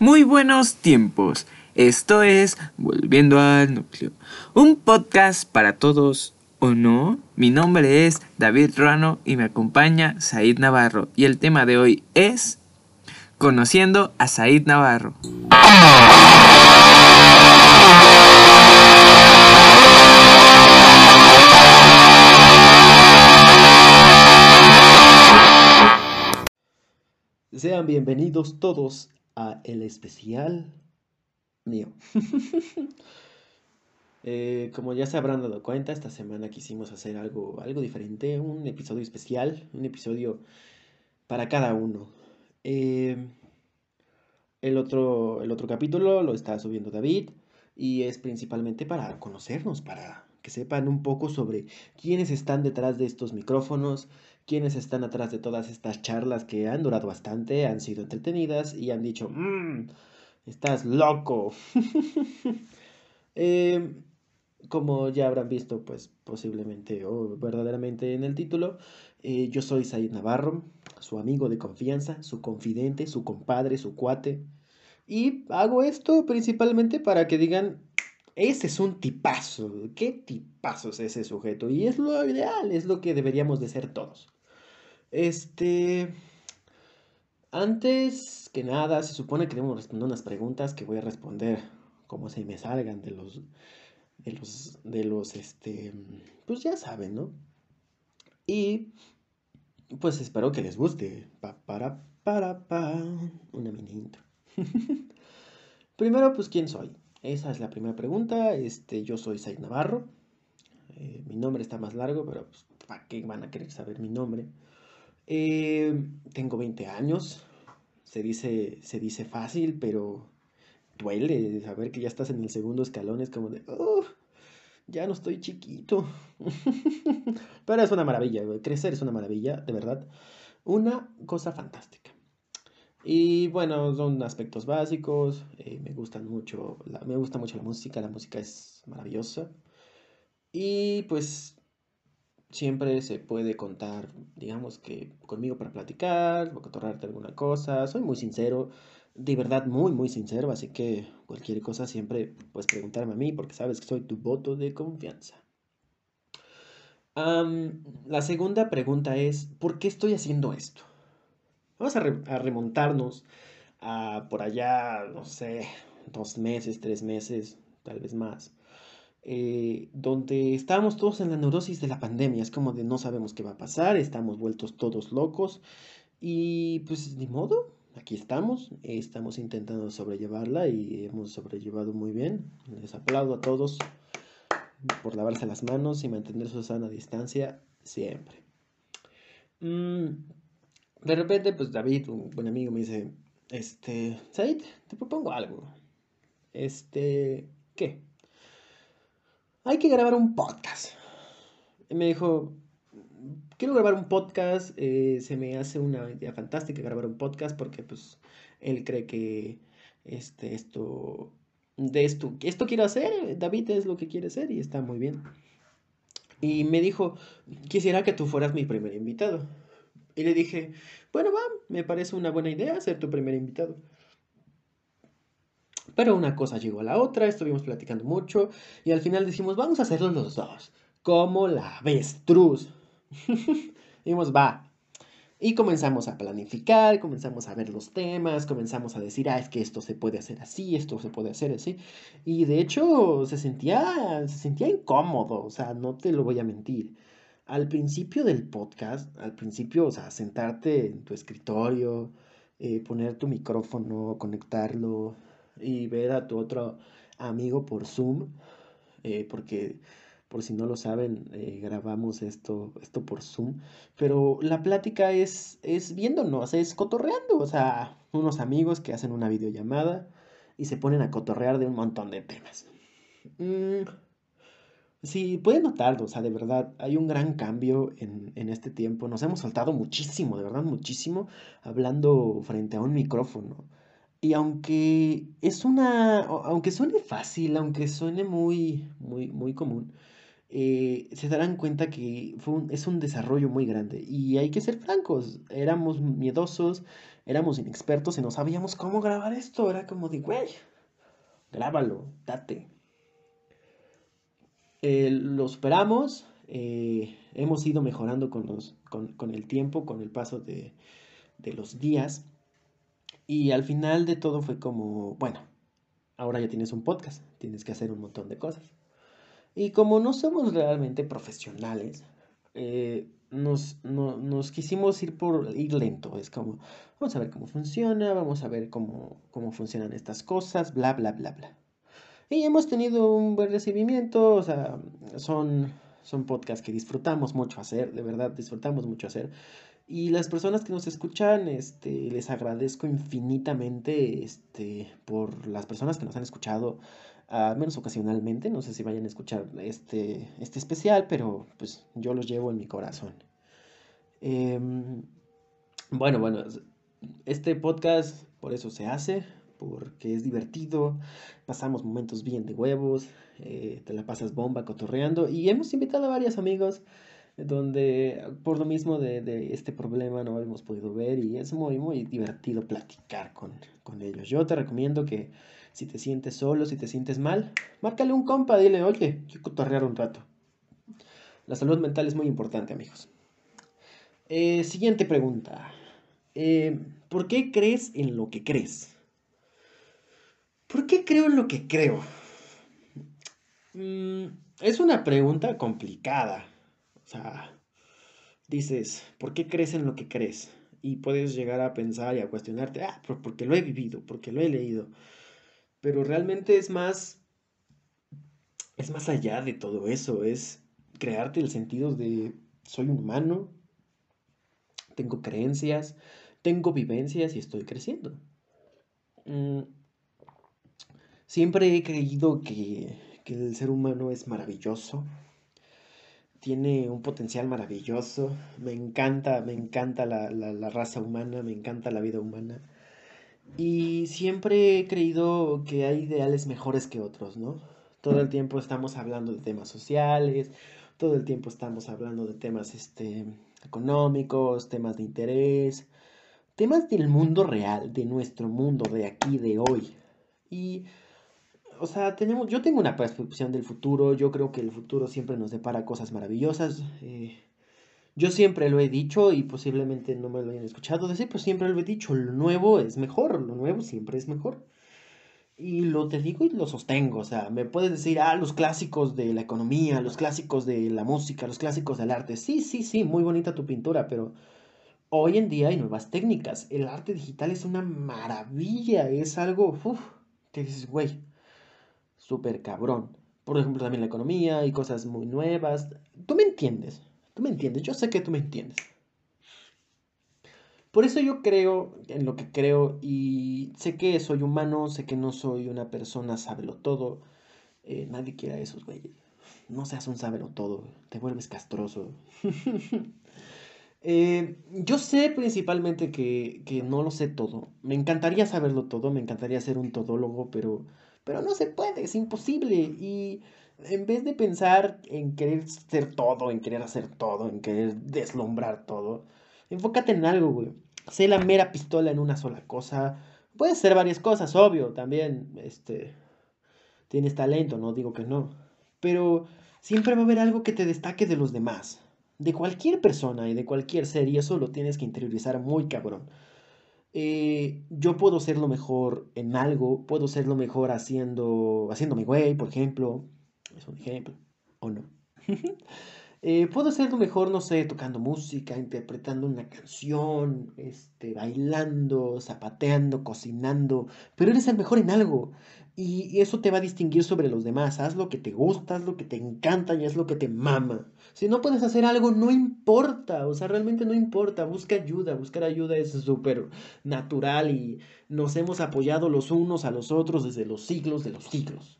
Muy buenos tiempos. Esto es Volviendo al Núcleo, un podcast para todos o no. Mi nombre es David Rano y me acompaña Said Navarro y el tema de hoy es Conociendo a Said Navarro. Sean bienvenidos todos a el especial mío. Eh, como ya se habrán dado cuenta, esta semana quisimos hacer algo, algo diferente, un episodio especial, un episodio para cada uno. Eh, el, otro, el otro capítulo lo está subiendo David y es principalmente para conocernos, para que sepan un poco sobre quiénes están detrás de estos micrófonos, quiénes están atrás de todas estas charlas que han durado bastante, han sido entretenidas y han dicho, mmm, estás loco. eh, como ya habrán visto, pues posiblemente o verdaderamente en el título, eh, yo soy Said Navarro, su amigo de confianza, su confidente, su compadre, su cuate. Y hago esto principalmente para que digan, ese es un tipazo, qué tipazo es ese sujeto. Y es lo ideal, es lo que deberíamos de ser todos. Este. Antes que nada, se supone que debemos responder unas preguntas que voy a responder como se me salgan de los. De los. De los. Este. Pues ya saben, ¿no? Y. Pues espero que les guste. Pa, para, para, pa. Una mini intro. Primero, pues, ¿quién soy? Esa es la primera pregunta. Este, yo soy Said Navarro. Eh, mi nombre está más largo, pero pues, ¿para qué van a querer saber mi nombre? Eh, tengo 20 años. Se dice, se dice fácil, pero duele saber que ya estás en el segundo escalón. Es como de, oh, ya no estoy chiquito. pero es una maravilla, crecer es una maravilla, de verdad. Una cosa fantástica. Y bueno, son aspectos básicos. Eh, me gustan mucho, me gusta mucho la música. La música es maravillosa. Y pues siempre se puede contar, digamos que conmigo para platicar, o cotorrarte alguna cosa. Soy muy sincero, de verdad muy, muy sincero, así que cualquier cosa siempre puedes preguntarme a mí porque sabes que soy tu voto de confianza. la segunda pregunta es, ¿por qué estoy haciendo esto? Vamos a, a remontarnos a por allá, no sé, dos meses, tres meses, tal vez más. Eh, donde estábamos todos en la neurosis de la pandemia, es como de no sabemos qué va a pasar, estamos vueltos todos locos y pues ni modo, aquí estamos, estamos intentando sobrellevarla y hemos sobrellevado muy bien. Les aplaudo a todos por lavarse las manos y mantener su sana distancia siempre. Mm, de repente, pues David, un buen amigo, me dice, este, Said, te propongo algo. Este, ¿qué? Hay que grabar un podcast. Me dijo, quiero grabar un podcast, eh, se me hace una idea fantástica grabar un podcast porque pues él cree que este, esto, de esto, esto quiero hacer, David es lo que quiere hacer y está muy bien. Y me dijo, quisiera que tú fueras mi primer invitado. Y le dije, bueno, va, me parece una buena idea ser tu primer invitado. Pero una cosa llegó a la otra, estuvimos platicando mucho y al final decimos, vamos a hacerlo los dos, como la avestruz. Dijimos, va. Y comenzamos a planificar, comenzamos a ver los temas, comenzamos a decir, ah, es que esto se puede hacer así, esto se puede hacer así. Y de hecho se sentía, se sentía incómodo, o sea, no te lo voy a mentir. Al principio del podcast, al principio, o sea, sentarte en tu escritorio, eh, poner tu micrófono, conectarlo, y ver a tu otro amigo por Zoom, eh, porque por si no lo saben, eh, grabamos esto, esto por Zoom, pero la plática es, es viéndonos, es cotorreando, o sea, unos amigos que hacen una videollamada y se ponen a cotorrear de un montón de temas. Mm, sí, pueden notarlo, o sea, de verdad, hay un gran cambio en, en este tiempo, nos hemos saltado muchísimo, de verdad, muchísimo, hablando frente a un micrófono. Y aunque es una, aunque suene fácil, aunque suene muy, muy, muy común, eh, se darán cuenta que fue es un desarrollo muy grande. Y hay que ser francos, éramos miedosos, éramos inexpertos y no sabíamos cómo grabar esto. Era como de, güey, grábalo, date. Eh, lo superamos, eh, hemos ido mejorando con, los, con, el tiempo, con el paso de, de los días. Y al final de todo fue como, bueno, ahora ya tienes un podcast, tienes que hacer un montón de cosas. Y como no somos realmente profesionales, eh, nos, nos, quisimos ir por ir lento. Es como, vamos a ver cómo funciona, vamos a ver cómo, cómo funcionan estas cosas, bla, bla, bla, bla. Y hemos tenido un buen recibimiento, o sea, son, son podcasts que disfrutamos mucho hacer, de verdad, disfrutamos mucho hacer. Y las personas que nos escuchan, este, les agradezco infinitamente, este, por las personas que nos han escuchado, al menos ocasionalmente, no sé si vayan a escuchar este, este especial, pero pues yo los llevo en mi corazón. Em, bueno, bueno, este podcast por eso se hace, porque es divertido, pasamos momentos bien de huevos, eh, te la pasas bomba cotorreando y hemos invitado a varios amigos donde por lo mismo de, este problema no hemos podido ver y es muy, muy divertido platicar con, ellos. Yo te recomiendo que si te sientes solo, si te sientes mal, márcale un compa, dile, oye, quiero cotorrear un rato. La salud mental es muy importante, amigos. Eh, siguiente pregunta. Eh, ¿Por qué crees en lo que crees? ¿Por qué creo en lo que creo? Mm, es una pregunta complicada o sea, dices, ¿por qué crees en lo que crees? Y puedes llegar a pensar y a cuestionarte, ah, porque lo he vivido, porque lo he leído. Pero realmente es más, es más allá de todo eso, es crearte el sentido de soy un humano, tengo creencias, tengo vivencias y estoy creciendo. Mm, siempre he creído que, que el ser humano es maravilloso, tiene un potencial maravilloso. Me encanta, me encanta la, raza humana, me encanta la vida humana. Y siempre he creído que hay ideales mejores que otros, ¿no? Todo el tiempo estamos hablando de temas sociales, todo el tiempo estamos hablando de temas este, económicos, temas de interés, temas del mundo real, de nuestro mundo, de aquí, de hoy. Y o sea, tenemos, yo tengo una percepción del futuro, yo creo que el futuro siempre nos depara cosas maravillosas. Eh, yo siempre lo he dicho y posiblemente no me lo hayan escuchado decir, pero siempre lo he dicho, lo nuevo es mejor, lo nuevo siempre es mejor. Y lo te digo y lo sostengo, o sea, me puedes decir, ah, los clásicos de la economía, los clásicos de la música, los clásicos del arte. Sí, sí, sí, muy bonita tu pintura, pero hoy en día hay nuevas técnicas. El arte digital es una maravilla, es algo, uff, que dices, güey, súper cabrón. Por ejemplo, también la economía y cosas muy nuevas. Tú me entiendes, tú me entiendes, yo sé que tú me entiendes. Por eso yo creo en lo que creo y sé que soy humano, sé que no soy una persona sábelo todo. Eh, nadie quiera esos güeyes. No seas un sábelo todo, te vuelves castroso. Eh, yo sé principalmente que, que no lo sé todo. Me encantaría saberlo todo, me encantaría ser un todólogo, pero pero no se puede, es imposible. Y en vez de pensar en querer ser todo, en querer hacer todo, en querer deslumbrar todo, enfócate en algo, güey. Sé la mera pistola en una sola cosa. Puedes ser varias cosas, obvio, también, este, tienes talento, no digo que no. Pero siempre va a haber algo que te destaque de los demás. De cualquier persona y de cualquier ser, y eso lo tienes que interiorizar muy cabrón. Eh, yo puedo ser lo mejor en algo, puedo ser lo mejor haciendo, haciéndome güey, por ejemplo, es un ejemplo, o no. Eh, puedo ser lo mejor, no sé, tocando música, interpretando una canción, este, bailando, zapateando, cocinando, pero eres el mejor en algo. Y, eso te va a distinguir sobre los demás. Haz lo que te gusta, haz lo que te encanta y haz lo que te mama. Si no puedes hacer algo, no importa. O sea, realmente no importa. Busca ayuda. Buscar ayuda es súper natural y nos hemos apoyado los unos a los otros desde los siglos de los siglos.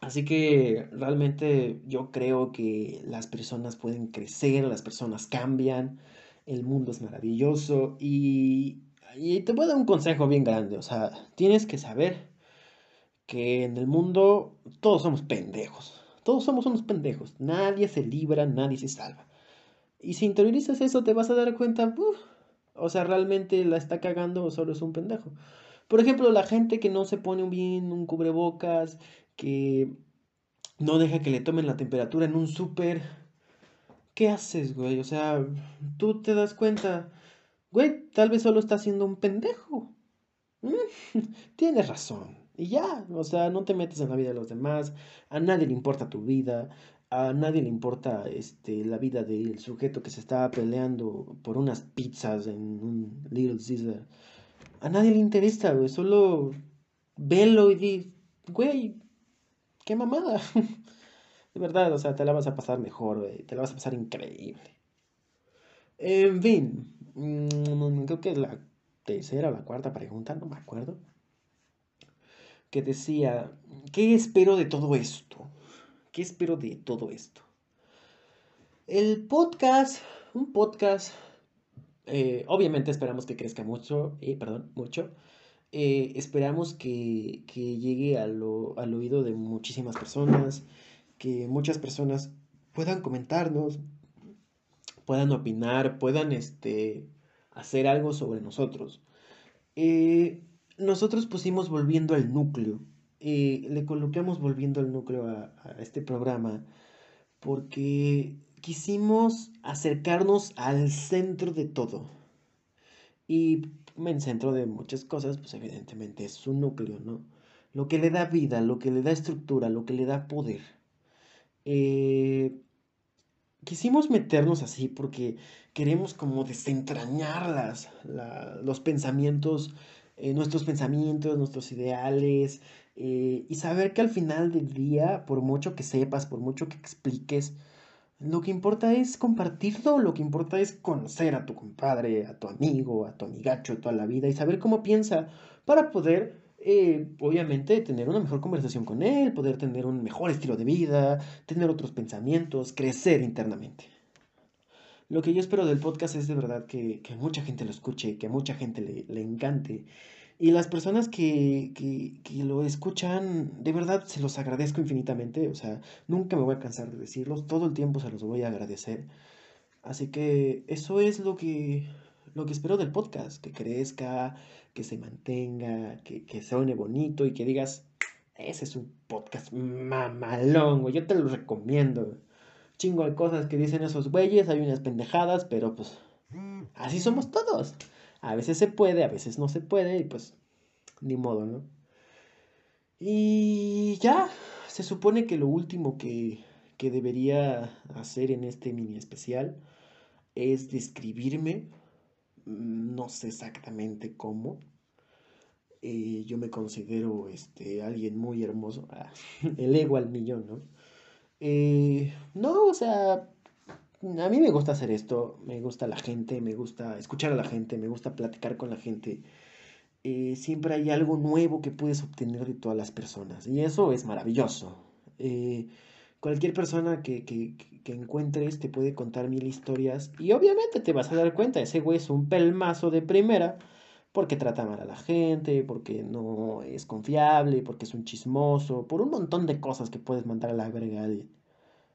Así que realmente yo creo que las personas pueden crecer, las personas cambian, el mundo es maravilloso y y te voy a dar un consejo bien grande, o sea, tienes que saber que en el mundo todos somos pendejos, todos somos unos pendejos, nadie se libra, nadie se salva. Y si interiorizas eso te vas a dar cuenta, O sea, realmente la está cagando o solo es un pendejo. Por ejemplo, la gente que no se pone bien un cubrebocas, que no deja que le tomen la temperatura en un súper. ¿Qué haces, güey? O sea, tú te das cuenta, güey, tal vez solo está siendo un pendejo. Mm, tienes razón. Y ya, o sea, no te metes en la vida de los demás, a nadie le importa tu vida, a nadie le importa este, la vida del sujeto que se estaba peleando por unas pizzas en un Little Caesar. A nadie le interesa, güey, solo velo y di, güey, qué mamada. De verdad, o sea, te la vas a pasar mejor, güey, te la vas a pasar increíble. En fin, creo que la tercera o la cuarta pregunta, no me acuerdo que decía, ¿qué espero de todo esto? ¿Qué espero de todo esto? El podcast, un podcast, eh, obviamente esperamos que crezca mucho, eh, perdón, mucho. Eh, esperamos que, que llegue al oído de muchísimas personas, que muchas personas puedan comentarnos, puedan opinar, puedan este, hacer algo sobre nosotros. Eh, nosotros pusimos volviendo al núcleo. Eh, le colocamos volviendo al núcleo a, este programa porque quisimos acercarnos al centro de todo. Y en centro de muchas cosas, pues evidentemente es su núcleo, ¿no? Lo que le da vida, lo que le da estructura, lo que le da poder. Eh, quisimos meternos así porque queremos como desentrañar los pensamientos eh, nuestros pensamientos, nuestros ideales, eh, y saber que al final del día, por mucho que sepas, por mucho que expliques, lo que importa es compartirlo, lo que importa es conocer a tu compadre, a tu amigo, a tu amigacho toda la vida y saber cómo piensa para poder, eh, obviamente, tener una mejor conversación con él, poder tener un mejor estilo de vida, tener otros pensamientos, crecer internamente. Lo que yo espero del podcast es de verdad que, mucha gente lo escuche, que a mucha gente le, encante. Y las personas que, que, lo escuchan, de verdad se los agradezco infinitamente. O sea, nunca me voy a cansar de decirlos. Todo el tiempo se los voy a agradecer. Así que eso es lo que, lo que espero del podcast. Que crezca, que se mantenga, que, que suene bonito y que digas, ese es un podcast mamalón, Yo te lo recomiendo chingo de cosas que dicen esos güeyes, hay unas pendejadas, pero pues así somos todos. A veces se puede, a veces no se puede y pues ni modo, ¿no? Y ya, se supone que lo último que, que debería hacer en este mini especial es describirme, no sé exactamente cómo. Eh, yo me considero este, alguien muy hermoso, el ego al millón, ¿no? Eh, no, o sea, a mí me gusta hacer esto, me gusta la gente, me gusta escuchar a la gente, me gusta platicar con la gente. Eh, siempre hay algo nuevo que puedes obtener de todas las personas y eso es maravilloso. Cualquier persona que, que, que, encuentres te puede contar mil historias y obviamente te vas a dar cuenta, ese güey es un pelmazo de primera porque trata mal a la gente, porque no es confiable, porque es un chismoso, por un montón de cosas que puedes mandar a la verga.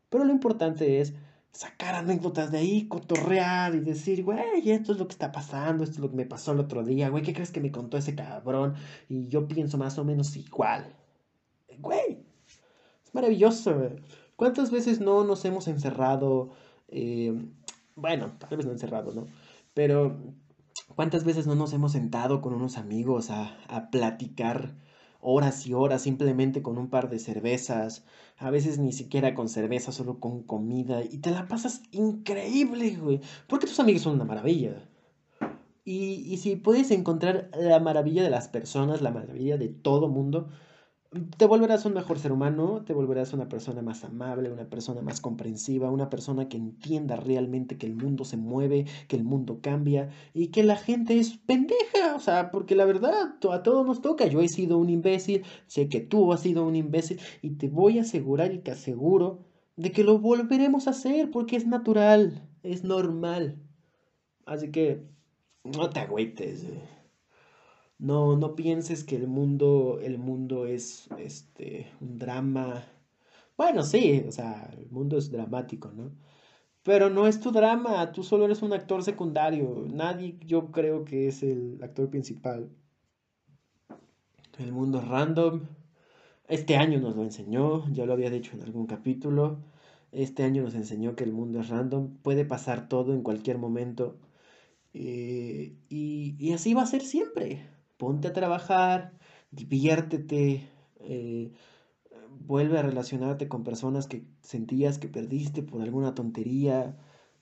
Pero lo importante es sacar anécdotas de ahí, cotorrear y decir, güey, esto es lo que está pasando, esto es lo que me pasó el otro día, güey, ¿qué crees que me contó ese cabrón? Y yo pienso más o menos igual. Güey, es maravilloso. ¿Cuántas veces no nos hemos encerrado? Eh, bueno, tal vez no encerrado, ¿no? Pero ¿Cuántas veces no nos hemos sentado con unos amigos a, a, platicar horas y horas simplemente con un par de cervezas? A veces ni siquiera con cerveza, solo con comida. Y te la pasas increíble, güey. Porque tus amigos son una maravilla. Y, y si puedes encontrar la maravilla de las personas, la maravilla de todo mundo, te volverás un mejor ser humano, te volverás una persona más amable, una persona más comprensiva, una persona que entienda realmente que el mundo se mueve, que el mundo cambia y que la gente es pendeja, o sea, porque la verdad a todos nos toca. Yo he sido un imbécil, sé que tú has sido un imbécil y te voy a asegurar y te aseguro de que lo volveremos a hacer porque es natural, es normal. Así que no te agüites. Eh. No, no pienses que el mundo, el mundo es este, un drama. Bueno, sí, o sea, el mundo es dramático, ¿no? Pero no es tu drama, tú solo eres un actor secundario. Nadie, yo creo que es el actor principal. El mundo es random. Este año nos lo enseñó, ya lo había dicho en algún capítulo. Este año nos enseñó que el mundo es random, puede pasar todo en cualquier momento. Eh, y, así va a ser siempre. Ponte a trabajar, diviértete, eh, vuelve a relacionarte con personas que sentías que perdiste por alguna tontería,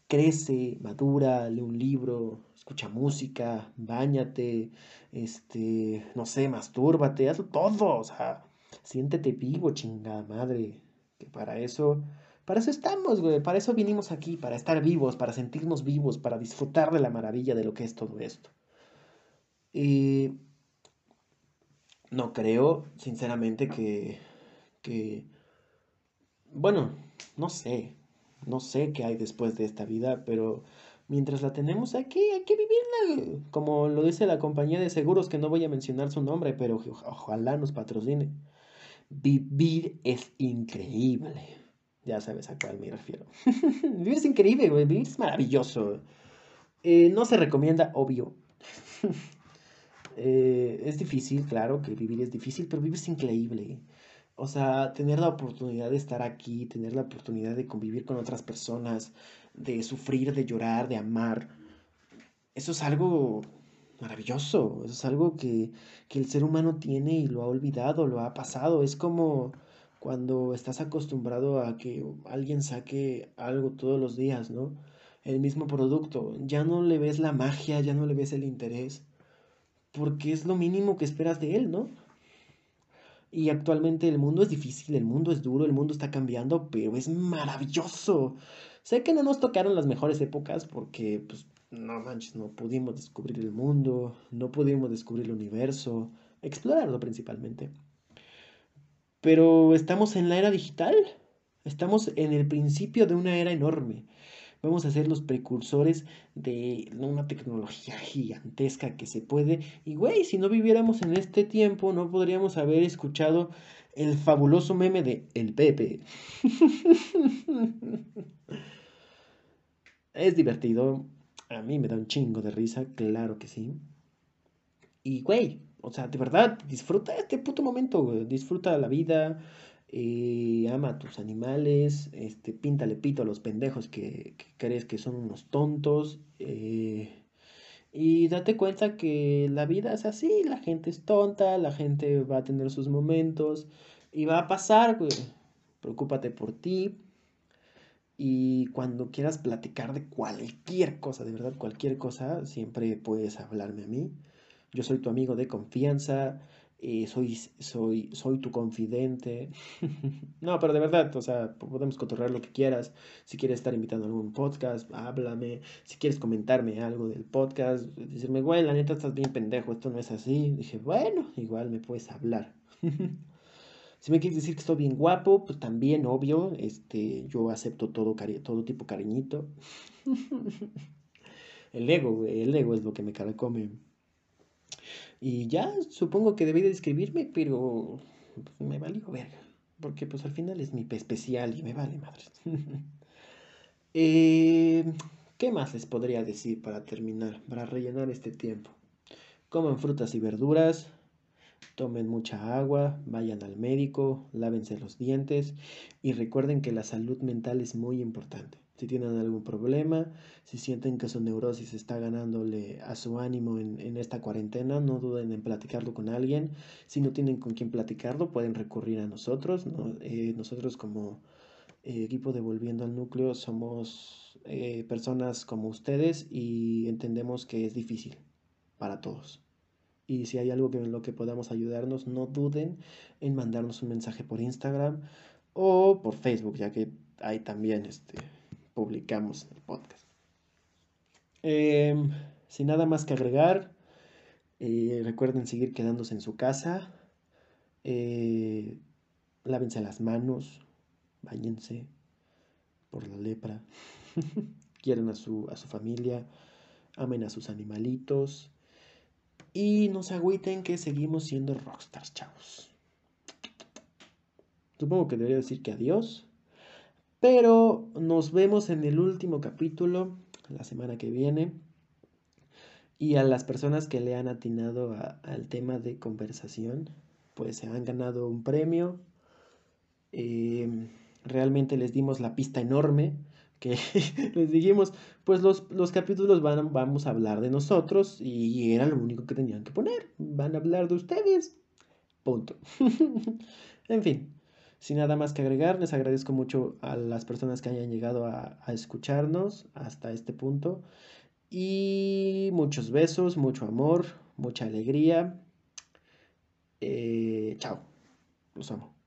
crece, madura, lee un libro, escucha música, bañate, este, no sé, mastúrbate, hazlo todo, o sea, siéntete vivo, chingada madre, que para eso, para eso estamos, güey, para eso vinimos aquí, para estar vivos, para sentirnos vivos, para disfrutar de la maravilla de lo que es todo esto. Y no creo, sinceramente, que que, bueno, no sé, no sé qué hay después de esta vida, pero mientras la tenemos aquí, hay que vivirla. Como lo dice la compañía de seguros, que no voy a mencionar su nombre, pero ojalá nos patrocine. Vivir es increíble. Ya sabes a cuál me refiero. vivir es increíble, Vivir es maravilloso. Eh, no se recomienda, obvio. Eh, es difícil, claro que vivir es difícil, pero vivir es increíble. O sea, tener la oportunidad de estar aquí, tener la oportunidad de convivir con otras personas, de sufrir, de llorar, de amar, eso es algo maravilloso, eso es algo que, que el ser humano tiene y lo ha olvidado, lo ha pasado. Es como cuando estás acostumbrado a que alguien saque algo todos los días, ¿no? El mismo producto, ya no le ves la magia, ya no le ves el interés, porque es lo mínimo que esperas de él, ¿no? Y actualmente el mundo es difícil, el mundo es duro, el mundo está cambiando, pero es maravilloso. Sé que no nos tocaron las mejores épocas porque, pues, no manches, no pudimos descubrir el mundo, no pudimos descubrir el universo, explorarlo principalmente. Pero estamos en la era digital, estamos en el principio de una era enorme vamos a ser los precursores de una tecnología gigantesca que se puede. Y güey, si no viviéramos en este tiempo, no podríamos haber escuchado el fabuloso meme de El Pepe. es divertido. A mí me da un chingo de risa, claro que sí. Y güey, o sea, de verdad, disfruta este puto momento, güey. Disfruta la vida ama a tus animales, este, píntale pito a los pendejos que, crees que son unos tontos. Eh, y date cuenta que la vida es así, la gente es tonta, la gente va a tener sus momentos y va a pasar, güey. Preocúpate por ti. Y cuando quieras platicar de cualquier cosa, de verdad, cualquier cosa, siempre puedes hablarme a mí. Yo soy tu amigo de confianza. Eh, soy, soy, soy tu confidente. no, pero de verdad, o sea, podemos cotorrear lo que quieras. Si quieres estar invitando a algún podcast, háblame. Si quieres comentarme algo del podcast, decirme, güey, la neta estás bien pendejo, esto no es así. Dije, bueno, igual me puedes hablar. si me quieres decir que estoy bien guapo, pues también, obvio, este, yo acepto todo, cari todo tipo cariñito. el ego, el ego es lo que me carcome. Y ya, supongo que debí de escribirme, pero me valió verga. Porque pues al final es mi especial y me vale madre. eh, ¿Qué más les podría decir para terminar, para rellenar este tiempo? Coman frutas y verduras, tomen mucha agua, vayan al médico, lávense los dientes y recuerden que la salud mental es muy importante. Si tienen algún problema, si sienten que su neurosis está ganándole a su ánimo en, esta cuarentena, no duden en platicarlo con alguien. Si no tienen con quién platicarlo, pueden recurrir a nosotros. Eh, nosotros como eh, equipo de Volviendo al Núcleo somos eh, personas como ustedes y entendemos que es difícil para todos. Y si hay algo en lo que podamos ayudarnos, no duden en mandarnos un mensaje por Instagram o por Facebook, ya que hay también este, publicamos el podcast. Em, sin nada más que agregar, eh, recuerden seguir quedándose en su casa. Eh, lávense las manos, bañense por la lepra. Quieren a su, a su familia, amen a sus animalitos. Y no se agüiten que seguimos siendo rockstars, chavos. Supongo que debería decir que adiós Pero nos vemos en el último capítulo, la semana que viene. Y a las personas que le han atinado al tema de conversación, pues se han ganado un premio. Em, realmente les dimos la pista enorme que les dijimos, pues los, capítulos van, vamos a hablar de nosotros y era lo único que tenían que poner. Van a hablar de ustedes. Punto. en fin, sin nada más que agregar, les agradezco mucho a las personas que hayan llegado a, escucharnos hasta este punto. Y muchos besos, mucho amor, mucha alegría. Eh, chao. Los amo.